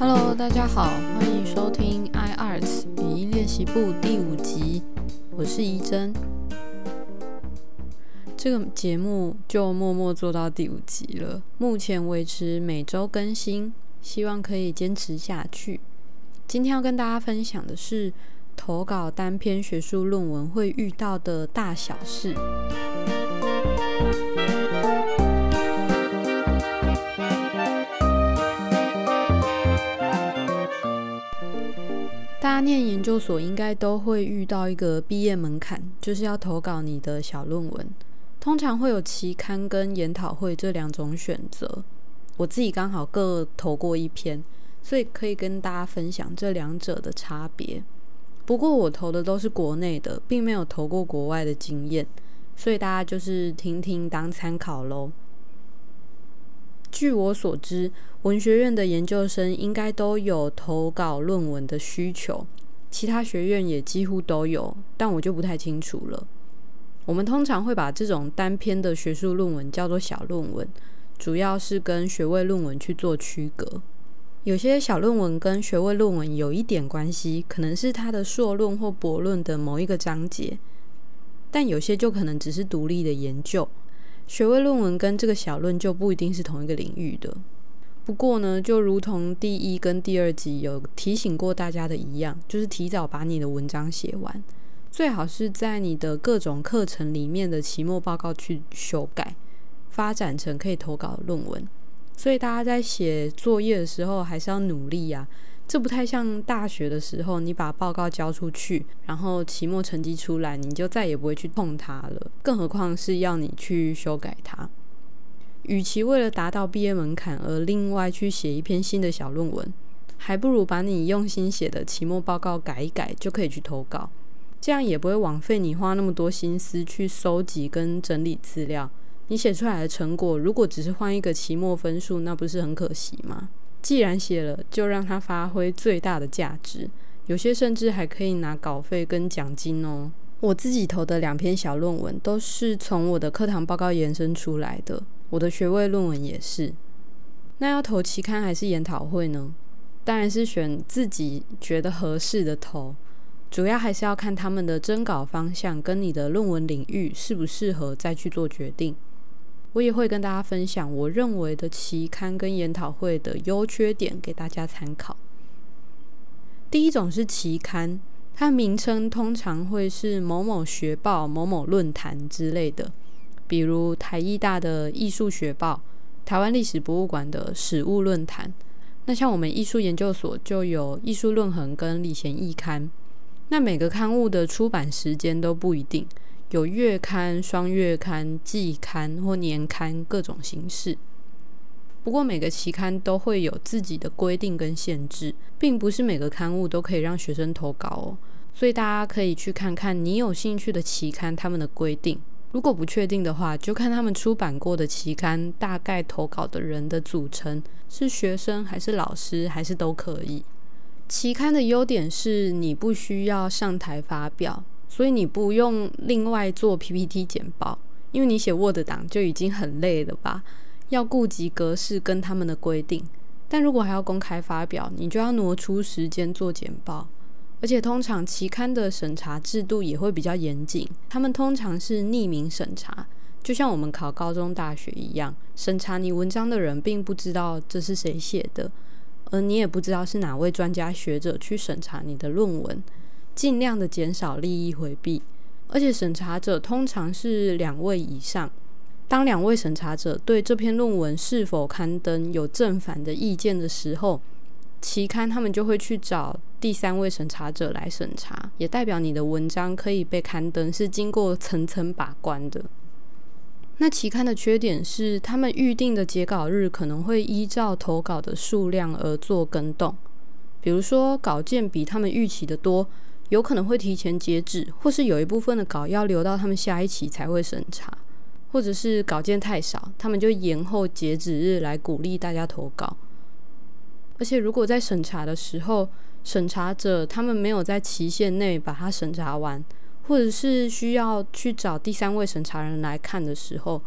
Hello，大家好，欢迎收听 iArts 语音练习部第五集，我是怡珍。这个节目就默默做到第五集了，目前维持每周更新，希望可以坚持下去。今天要跟大家分享的是投稿单篇学术论文会遇到的大小事。念研究所应该都会遇到一个毕业门槛，就是要投稿你的小论文。通常会有期刊跟研讨会这两种选择。我自己刚好各投过一篇，所以可以跟大家分享这两者的差别。不过我投的都是国内的，并没有投过国外的经验，所以大家就是听听当参考喽。据我所知，文学院的研究生应该都有投稿论文的需求，其他学院也几乎都有，但我就不太清楚了。我们通常会把这种单篇的学术论文叫做小论文，主要是跟学位论文去做区隔。有些小论文跟学位论文有一点关系，可能是它的硕论或博论的某一个章节，但有些就可能只是独立的研究。学位论文跟这个小论就不一定是同一个领域的。不过呢，就如同第一跟第二集有提醒过大家的一样，就是提早把你的文章写完，最好是在你的各种课程里面的期末报告去修改，发展成可以投稿的论文。所以大家在写作业的时候还是要努力呀。这不太像大学的时候，你把报告交出去，然后期末成绩出来，你就再也不会去碰它了。更何况是要你去修改它。与其为了达到毕业门槛而另外去写一篇新的小论文，还不如把你用心写的期末报告改一改，就可以去投稿。这样也不会枉费你花那么多心思去收集跟整理资料。你写出来的成果，如果只是换一个期末分数，那不是很可惜吗？既然写了，就让它发挥最大的价值。有些甚至还可以拿稿费跟奖金哦。我自己投的两篇小论文都是从我的课堂报告延伸出来的，我的学位论文也是。那要投期刊还是研讨会呢？当然是选自己觉得合适的投，主要还是要看他们的征稿方向跟你的论文领域适不适合，再去做决定。我也会跟大家分享我认为的期刊跟研讨会的优缺点，给大家参考。第一种是期刊，它名称通常会是某某学报、某某论坛之类的，比如台艺大的艺术学报、台湾历史博物馆的史物论坛。那像我们艺术研究所就有艺术论衡跟礼贤艺刊。那每个刊物的出版时间都不一定。有月刊、双月刊、季刊或年刊各种形式。不过每个期刊都会有自己的规定跟限制，并不是每个刊物都可以让学生投稿哦。所以大家可以去看看你有兴趣的期刊他们的规定。如果不确定的话，就看他们出版过的期刊大概投稿的人的组成是学生还是老师还是都可以。期刊的优点是你不需要上台发表。所以你不用另外做 PPT 简报，因为你写 Word 档就已经很累了吧？要顾及格式跟他们的规定，但如果还要公开发表，你就要挪出时间做简报。而且通常期刊的审查制度也会比较严谨，他们通常是匿名审查，就像我们考高中、大学一样，审查你文章的人并不知道这是谁写的，而你也不知道是哪位专家学者去审查你的论文。尽量的减少利益回避，而且审查者通常是两位以上。当两位审查者对这篇论文是否刊登有正反的意见的时候，期刊他们就会去找第三位审查者来审查，也代表你的文章可以被刊登是经过层层把关的。那期刊的缺点是，他们预定的截稿日可能会依照投稿的数量而做更动，比如说稿件比他们预期的多。有可能会提前截止，或是有一部分的稿要留到他们下一期才会审查，或者是稿件太少，他们就延后截止日来鼓励大家投稿。而且如果在审查的时候，审查者他们没有在期限内把它审查完，或者是需要去找第三位审查人来看的时候，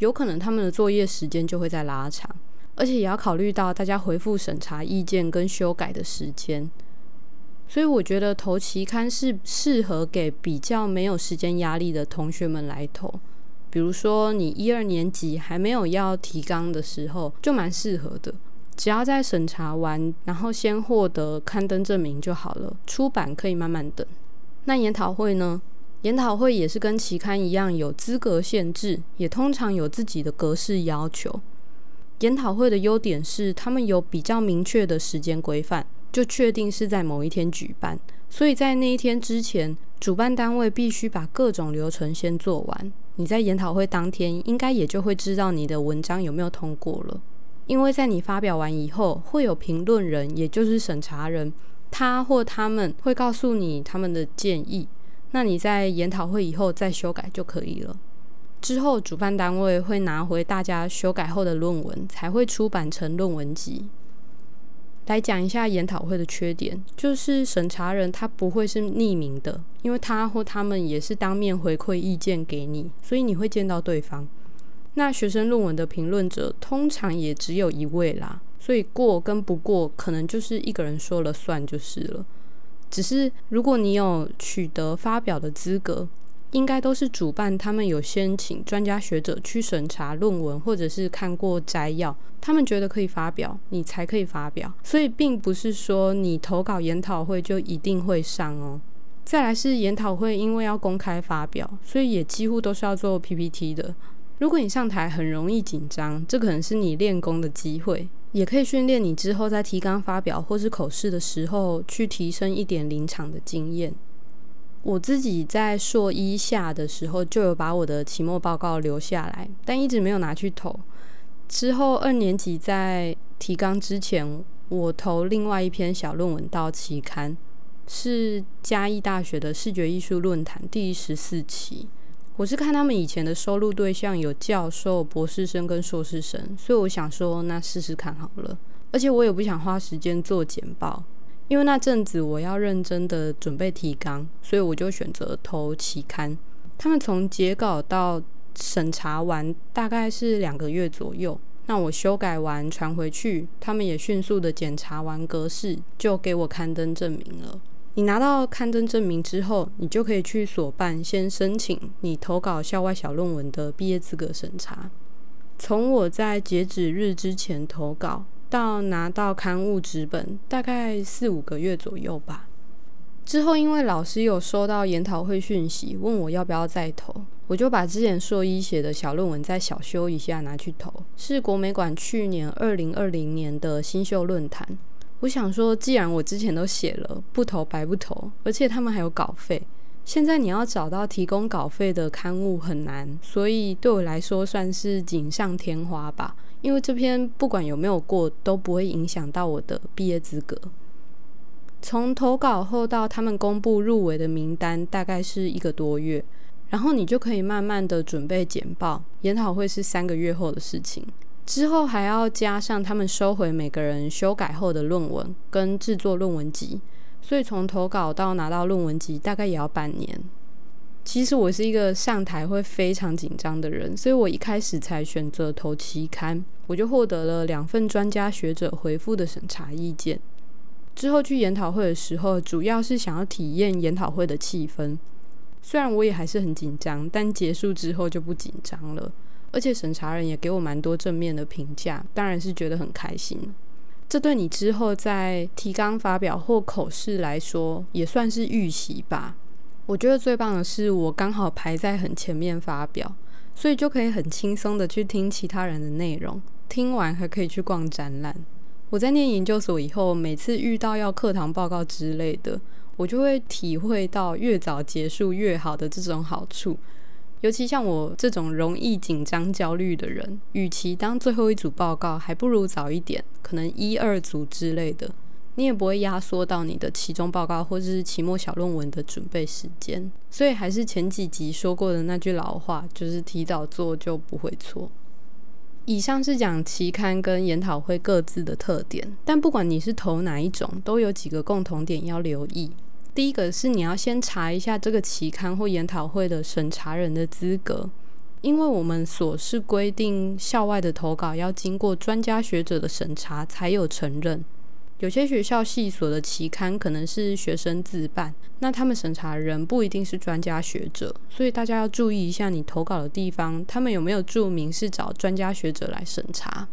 有可能他们的作业时间就会在拉长。而且也要考虑到大家回复审查意见跟修改的时间。所以我觉得投期刊是适合给比较没有时间压力的同学们来投。比如说你一二年级还没有要提纲的时候，就蛮适合的。只要在审查完，然后先获得刊登证明就好了。出版可以慢慢等。那研讨会呢？研讨会也是跟期刊一样有资格限制，也通常有自己的格式要求。研讨会的优点是，他们有比较明确的时间规范。就确定是在某一天举办，所以在那一天之前，主办单位必须把各种流程先做完。你在研讨会当天，应该也就会知道你的文章有没有通过了。因为在你发表完以后，会有评论人，也就是审查人，他或他们会告诉你他们的建议。那你在研讨会以后再修改就可以了。之后主办单位会拿回大家修改后的论文，才会出版成论文集。来讲一下研讨会的缺点，就是审查人他不会是匿名的，因为他或他们也是当面回馈意见给你，所以你会见到对方。那学生论文的评论者通常也只有一位啦，所以过跟不过可能就是一个人说了算就是了。只是如果你有取得发表的资格。应该都是主办，他们有先请专家学者去审查论文，或者是看过摘要，他们觉得可以发表，你才可以发表。所以并不是说你投稿研讨会就一定会上哦。再来是研讨会，因为要公开发表，所以也几乎都是要做 PPT 的。如果你上台很容易紧张，这可能是你练功的机会，也可以训练你之后在提纲发表或是口试的时候，去提升一点临场的经验。我自己在硕一下的时候就有把我的期末报告留下来，但一直没有拿去投。之后二年级在提纲之前，我投另外一篇小论文到期刊，是嘉义大学的视觉艺术论坛第十四期。我是看他们以前的收录对象有教授、博士生跟硕士生，所以我想说那试试看好了。而且我也不想花时间做简报。因为那阵子我要认真的准备提纲，所以我就选择投期刊。他们从截稿到审查完大概是两个月左右。那我修改完传回去，他们也迅速的检查完格式，就给我刊登证明了。你拿到刊登证明之后，你就可以去所办先申请你投稿校外小论文的毕业资格审查。从我在截止日之前投稿。到拿到刊物纸本，大概四五个月左右吧。之后，因为老师有收到研讨会讯息，问我要不要再投，我就把之前硕一写的小论文再小修一下拿去投。是国美馆去年二零二零年的新秀论坛。我想说，既然我之前都写了，不投白不投，而且他们还有稿费。现在你要找到提供稿费的刊物很难，所以对我来说算是锦上添花吧。因为这篇不管有没有过，都不会影响到我的毕业资格。从投稿后到他们公布入围的名单，大概是一个多月，然后你就可以慢慢的准备简报。研讨会是三个月后的事情，之后还要加上他们收回每个人修改后的论文跟制作论文集，所以从投稿到拿到论文集，大概也要半年。其实我是一个上台会非常紧张的人，所以我一开始才选择投期刊，我就获得了两份专家学者回复的审查意见。之后去研讨会的时候，主要是想要体验研讨会的气氛。虽然我也还是很紧张，但结束之后就不紧张了。而且审查人也给我蛮多正面的评价，当然是觉得很开心。这对你之后在提纲发表或口试来说，也算是预习吧。我觉得最棒的是，我刚好排在很前面发表，所以就可以很轻松的去听其他人的内容，听完还可以去逛展览。我在念研究所以后，每次遇到要课堂报告之类的，我就会体会到越早结束越好的这种好处。尤其像我这种容易紧张焦虑的人，与其当最后一组报告，还不如早一点，可能一二组之类的。你也不会压缩到你的期中报告或者是期末小论文的准备时间，所以还是前几集说过的那句老话，就是提早做就不会错。以上是讲期刊跟研讨会各自的特点，但不管你是投哪一种，都有几个共同点要留意。第一个是你要先查一下这个期刊或研讨会的审查人的资格，因为我们所是规定校外的投稿要经过专家学者的审查才有承认。有些学校系所的期刊可能是学生自办，那他们审查人不一定是专家学者，所以大家要注意一下你投稿的地方，他们有没有注明是找专家学者来审查。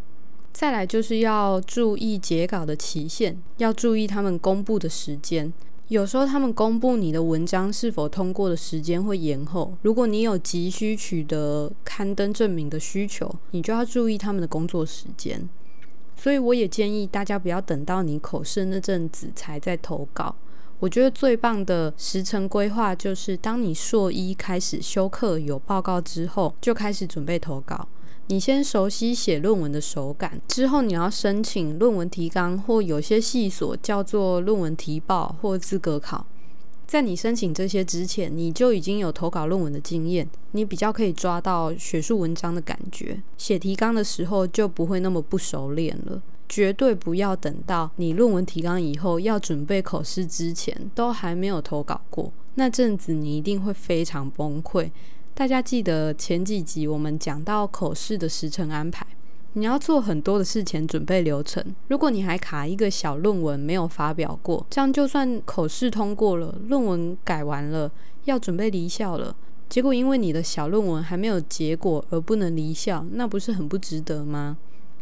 再来就是要注意截稿的期限，要注意他们公布的时间。有时候他们公布你的文章是否通过的时间会延后，如果你有急需取得刊登证明的需求，你就要注意他们的工作时间。所以我也建议大家不要等到你口试那阵子才在投稿。我觉得最棒的时程规划就是，当你硕一开始修课有报告之后，就开始准备投稿。你先熟悉写论文的手感，之后你要申请论文提纲，或有些系所叫做论文提报或资格考。在你申请这些之前，你就已经有投稿论文的经验，你比较可以抓到学术文章的感觉。写提纲的时候就不会那么不熟练了。绝对不要等到你论文提纲以后要准备口试之前，都还没有投稿过，那阵子你一定会非常崩溃。大家记得前几集我们讲到口试的时程安排，你要做很多的事前准备流程。如果你还卡一个小论文没有发表过，这样就算口试通过了，论文改完了，要准备离校了，结果因为你的小论文还没有结果而不能离校，那不是很不值得吗？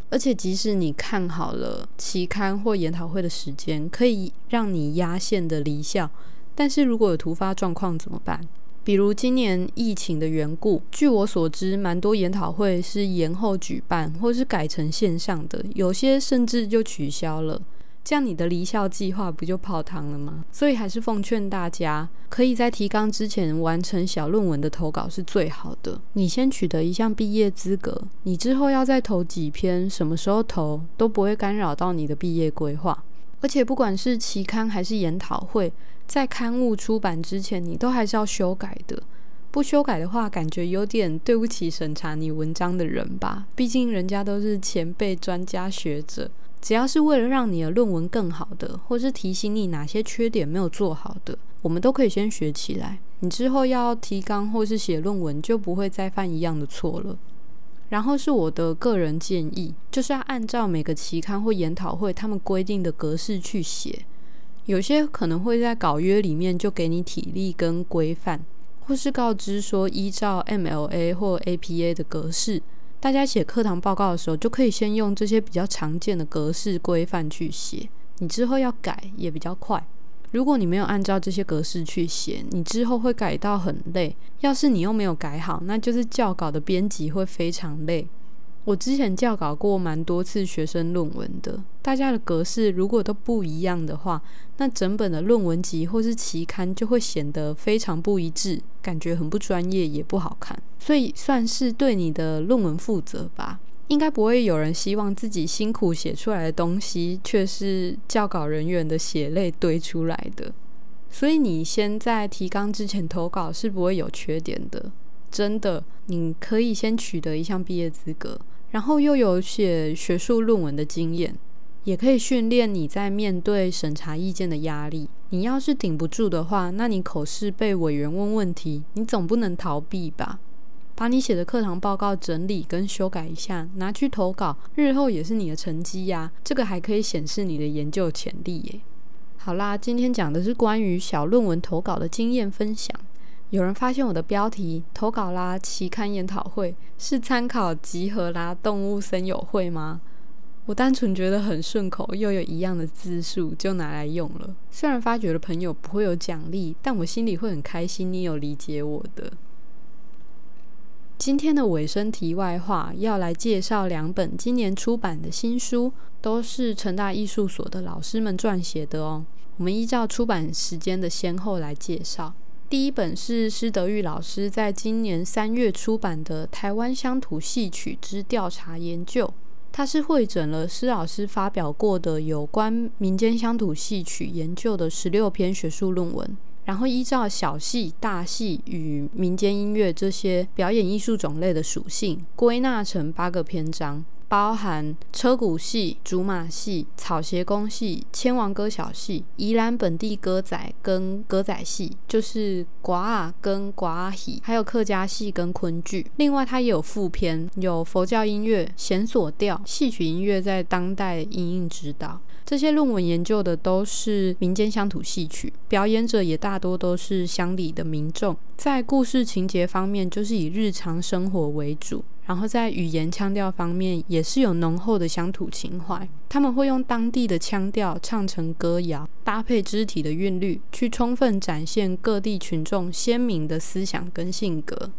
而且即使你看好了期刊或研讨会的时间，可以让你压线的离校，但是如果有突发状况怎么办？比如今年疫情的缘故，据我所知，蛮多研讨会是延后举办，或是改成线上的，有些甚至就取消了。这样你的离校计划不就泡汤了吗？所以还是奉劝大家，可以在提纲之前完成小论文的投稿是最好的。你先取得一项毕业资格，你之后要再投几篇，什么时候投都不会干扰到你的毕业规划。而且不管是期刊还是研讨会。在刊物出版之前，你都还是要修改的。不修改的话，感觉有点对不起审查你文章的人吧。毕竟人家都是前辈、专家学者。只要是为了让你的论文更好的，或是提醒你哪些缺点没有做好的，我们都可以先学起来。你之后要提纲或是写论文，就不会再犯一样的错了。然后是我的个人建议，就是要按照每个期刊或研讨会他们规定的格式去写。有些可能会在稿约里面就给你体例跟规范，或是告知说依照 MLA 或 APA 的格式，大家写课堂报告的时候就可以先用这些比较常见的格式规范去写，你之后要改也比较快。如果你没有按照这些格式去写，你之后会改到很累。要是你又没有改好，那就是校稿的编辑会非常累。我之前校稿过蛮多次学生论文的，大家的格式如果都不一样的话，那整本的论文集或是期刊就会显得非常不一致，感觉很不专业，也不好看。所以算是对你的论文负责吧。应该不会有人希望自己辛苦写出来的东西，却是校稿人员的血泪堆出来的。所以你先在提纲之前投稿是不会有缺点的，真的。你可以先取得一项毕业资格。然后又有写学术论文的经验，也可以训练你在面对审查意见的压力。你要是顶不住的话，那你口试被委员问问题，你总不能逃避吧？把你写的课堂报告整理跟修改一下，拿去投稿，日后也是你的成绩呀。这个还可以显示你的研究潜力耶。好啦，今天讲的是关于小论文投稿的经验分享。有人发现我的标题投稿啦，期刊研讨会是参考集合啦，动物森友会吗？我单纯觉得很顺口，又有一样的字数，就拿来用了。虽然发掘的朋友不会有奖励，但我心里会很开心，你有理解我的。今天的尾声题外话，要来介绍两本今年出版的新书，都是成大艺术所的老师们撰写的哦。我们依照出版时间的先后来介绍。第一本是施德玉老师在今年三月出版的《台湾乡土戏曲之调查研究》，它是汇整了施老师发表过的有关民间乡土戏曲研究的十六篇学术论文，然后依照小戏、大戏与民间音乐这些表演艺术种类的属性，归纳成八个篇章。包含车鼓戏、竹马戏、草鞋公戏、千王歌小戏、宜兰本地歌仔跟歌仔戏，就是寡啊跟寡啊戏，还有客家戏跟昆剧。另外，它也有副篇，有佛教音乐、弦索调、戏曲音乐在当代音韵指导。这些论文研究的都是民间乡土戏曲，表演者也大多都是乡里的民众。在故事情节方面，就是以日常生活为主；然后在语言腔调方面，也是有浓厚的乡土情怀。他们会用当地的腔调唱成歌谣，搭配肢体的韵律，去充分展现各地群众鲜明的思想跟性格。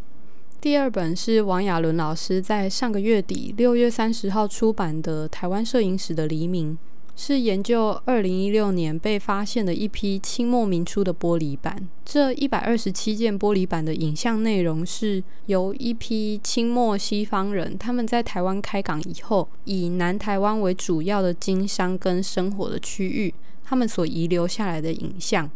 第二本是王亚伦老师在上个月底六月三十号出版的《台湾摄影史的黎明》。是研究二零一六年被发现的一批清末明初的玻璃板。这一百二十七件玻璃板的影像内容是由一批清末西方人他们在台湾开港以后，以南台湾为主要的经商跟生活的区域，他们所遗留下来的影像。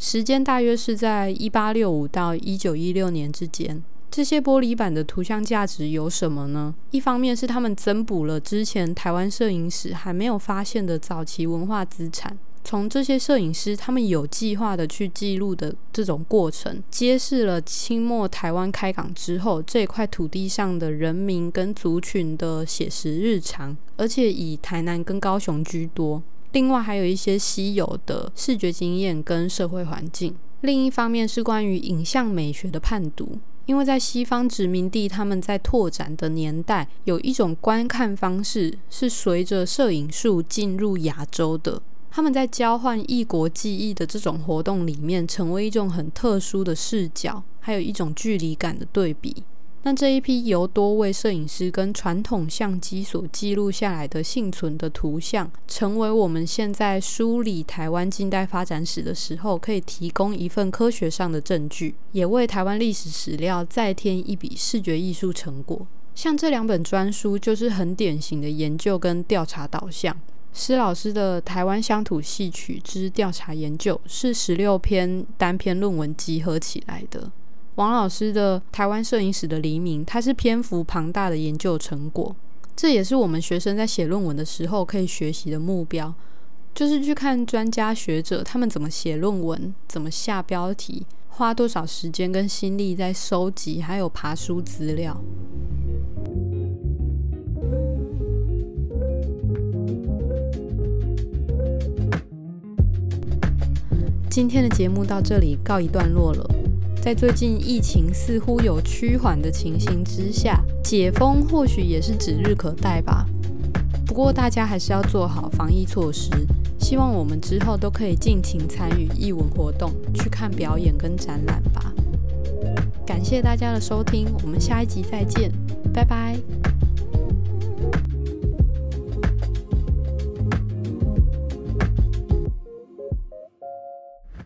时间大约是在一八六五到一九一六年之间。这些玻璃板的图像价值有什么呢？一方面是他们增补了之前台湾摄影史还没有发现的早期文化资产。从这些摄影师他们有计划的去记录的这种过程，揭示了清末台湾开港之后这块土地上的人民跟族群的写实日常，而且以台南跟高雄居多。另外还有一些稀有的视觉经验跟社会环境。另一方面是关于影像美学的判读。因为在西方殖民地，他们在拓展的年代，有一种观看方式是随着摄影术进入亚洲的。他们在交换异国记忆的这种活动里面，成为一种很特殊的视角，还有一种距离感的对比。那这一批由多位摄影师跟传统相机所记录下来的幸存的图像，成为我们现在梳理台湾近代发展史的时候，可以提供一份科学上的证据，也为台湾历史史料再添一笔视觉艺术成果。像这两本专书，就是很典型的研究跟调查导向。施老师的《台湾乡土戏曲之调查研究》是十六篇单篇论文集合起来的。王老师的《台湾摄影史的黎明》，它是篇幅庞大的研究成果，这也是我们学生在写论文的时候可以学习的目标，就是去看专家学者他们怎么写论文，怎么下标题，花多少时间跟心力在收集还有爬书资料。今天的节目到这里告一段落了。在最近疫情似乎有趋缓的情形之下，解封或许也是指日可待吧。不过大家还是要做好防疫措施。希望我们之后都可以尽情参与艺文活动，去看表演跟展览吧。感谢大家的收听，我们下一集再见，拜拜。